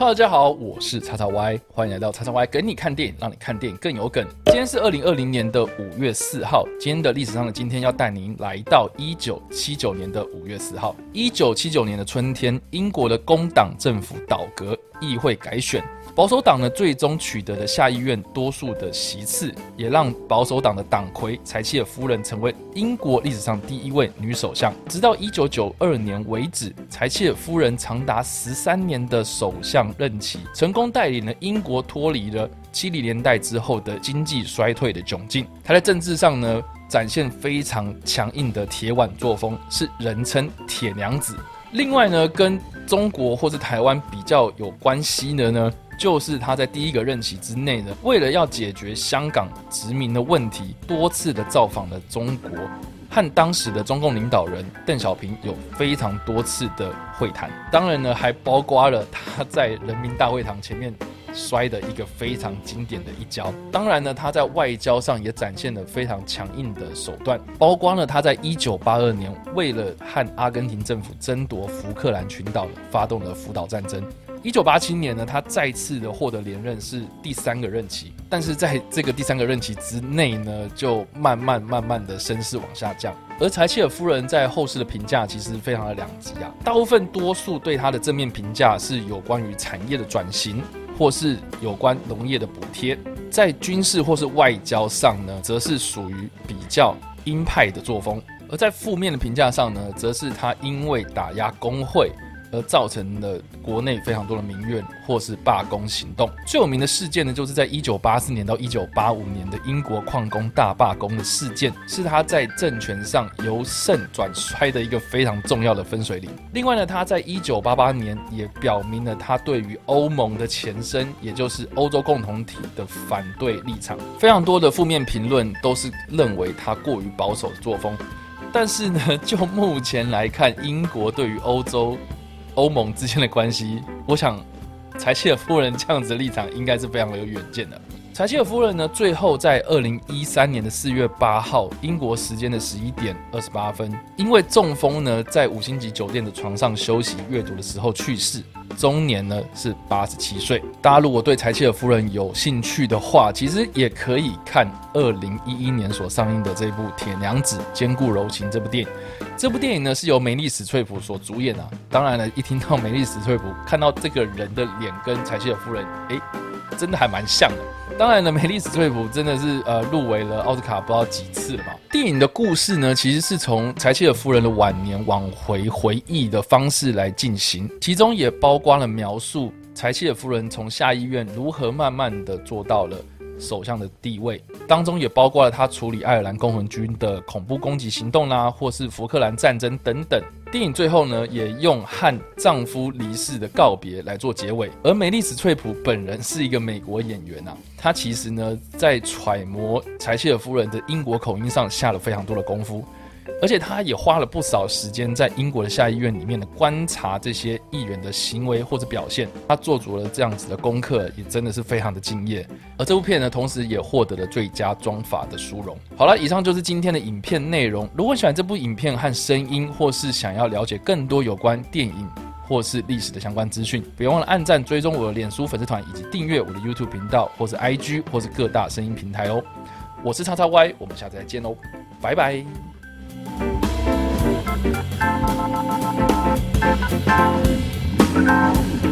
Hello，大家好，我是叉叉 Y，欢迎来到叉叉 Y 跟你看电影，让你看电影更有梗。今天是二零二零年的五月四号，今天的历史上的今天要带您来到一九七九年的五月四号。一九七九年的春天，英国的工党政府倒戈，议会改选。保守党呢，最终取得了下议院多数的席次，也让保守党的党魁柴契尔夫人成为英国历史上第一位女首相。直到一九九二年为止，柴契尔夫人长达十三年的首相任期，成功带领了英国脱离了七零年代之后的经济衰退的窘境。他在政治上呢，展现非常强硬的铁腕作风，是人称“铁娘子”。另外呢，跟中国或是台湾比较有关系的呢？就是他在第一个任期之内呢，为了要解决香港殖民的问题，多次的造访了中国，和当时的中共领导人邓小平有非常多次的会谈。当然呢，还包括了他在人民大会堂前面摔的一个非常经典的一跤。当然呢，他在外交上也展现了非常强硬的手段，包括了他在一九八二年为了和阿根廷政府争夺福克兰群岛，发动了福岛战争。一九八七年呢，他再次的获得连任，是第三个任期。但是在这个第三个任期之内呢，就慢慢慢慢的声势往下降。而柴切尔夫人在后世的评价其实非常的两极啊，大部分多数对她的正面评价是有关于产业的转型，或是有关农业的补贴。在军事或是外交上呢，则是属于比较鹰派的作风。而在负面的评价上呢，则是他因为打压工会。而造成了国内非常多的民怨或是罢工行动。最有名的事件呢，就是在一九八四年到一九八五年的英国矿工大罢工的事件，是他在政权上由盛转衰的一个非常重要的分水岭。另外呢，他在一九八八年也表明了他对于欧盟的前身，也就是欧洲共同体的反对立场。非常多的负面评论都是认为他过于保守的作风。但是呢，就目前来看，英国对于欧洲。欧盟之间的关系，我想柴契尔夫人这样子的立场应该是非常有远见的。柴契尔夫人呢，最后在二零一三年的四月八号，英国时间的十一点二十八分，因为中风呢，在五星级酒店的床上休息阅读的时候去世。终年呢是八十七岁。大家如果对柴契尔夫人有兴趣的话，其实也可以看二零一一年所上映的这部《铁娘子坚固柔情》这部电影。这部电影呢是由梅丽史翠普所主演啊。当然了，一听到梅丽史翠普，看到这个人的脸跟柴契尔夫人，哎，真的还蛮像的。当然了，梅丽史翠普真的是呃入围了奥斯卡不知道几次了吧。电影的故事呢，其实是从柴契尔夫人的晚年往回回忆的方式来进行，其中也包括了描述柴契尔夫人从下议院如何慢慢的做到了。首相的地位当中也包括了他处理爱尔兰共和军的恐怖攻击行动啦，或是福克兰战争等等。电影最后呢，也用和丈夫离世的告别来做结尾。而美丽史翠普本人是一个美国演员啊，她其实呢在揣摩柴切尔夫人的英国口音上下了非常多的功夫。而且他也花了不少时间在英国的下议院里面的观察这些议员的行为或者表现，他做足了这样子的功课，也真的是非常的敬业。而这部片呢，同时也获得了最佳妆法的殊荣。好了，以上就是今天的影片内容。如果喜欢这部影片和声音，或是想要了解更多有关电影或是历史的相关资讯，别忘了按赞、追踪我的脸书粉丝团，以及订阅我的 YouTube 频道，或是 IG，或是各大声音平台哦。我是叉叉 Y，我们下次再见喽，拜拜。Thank you.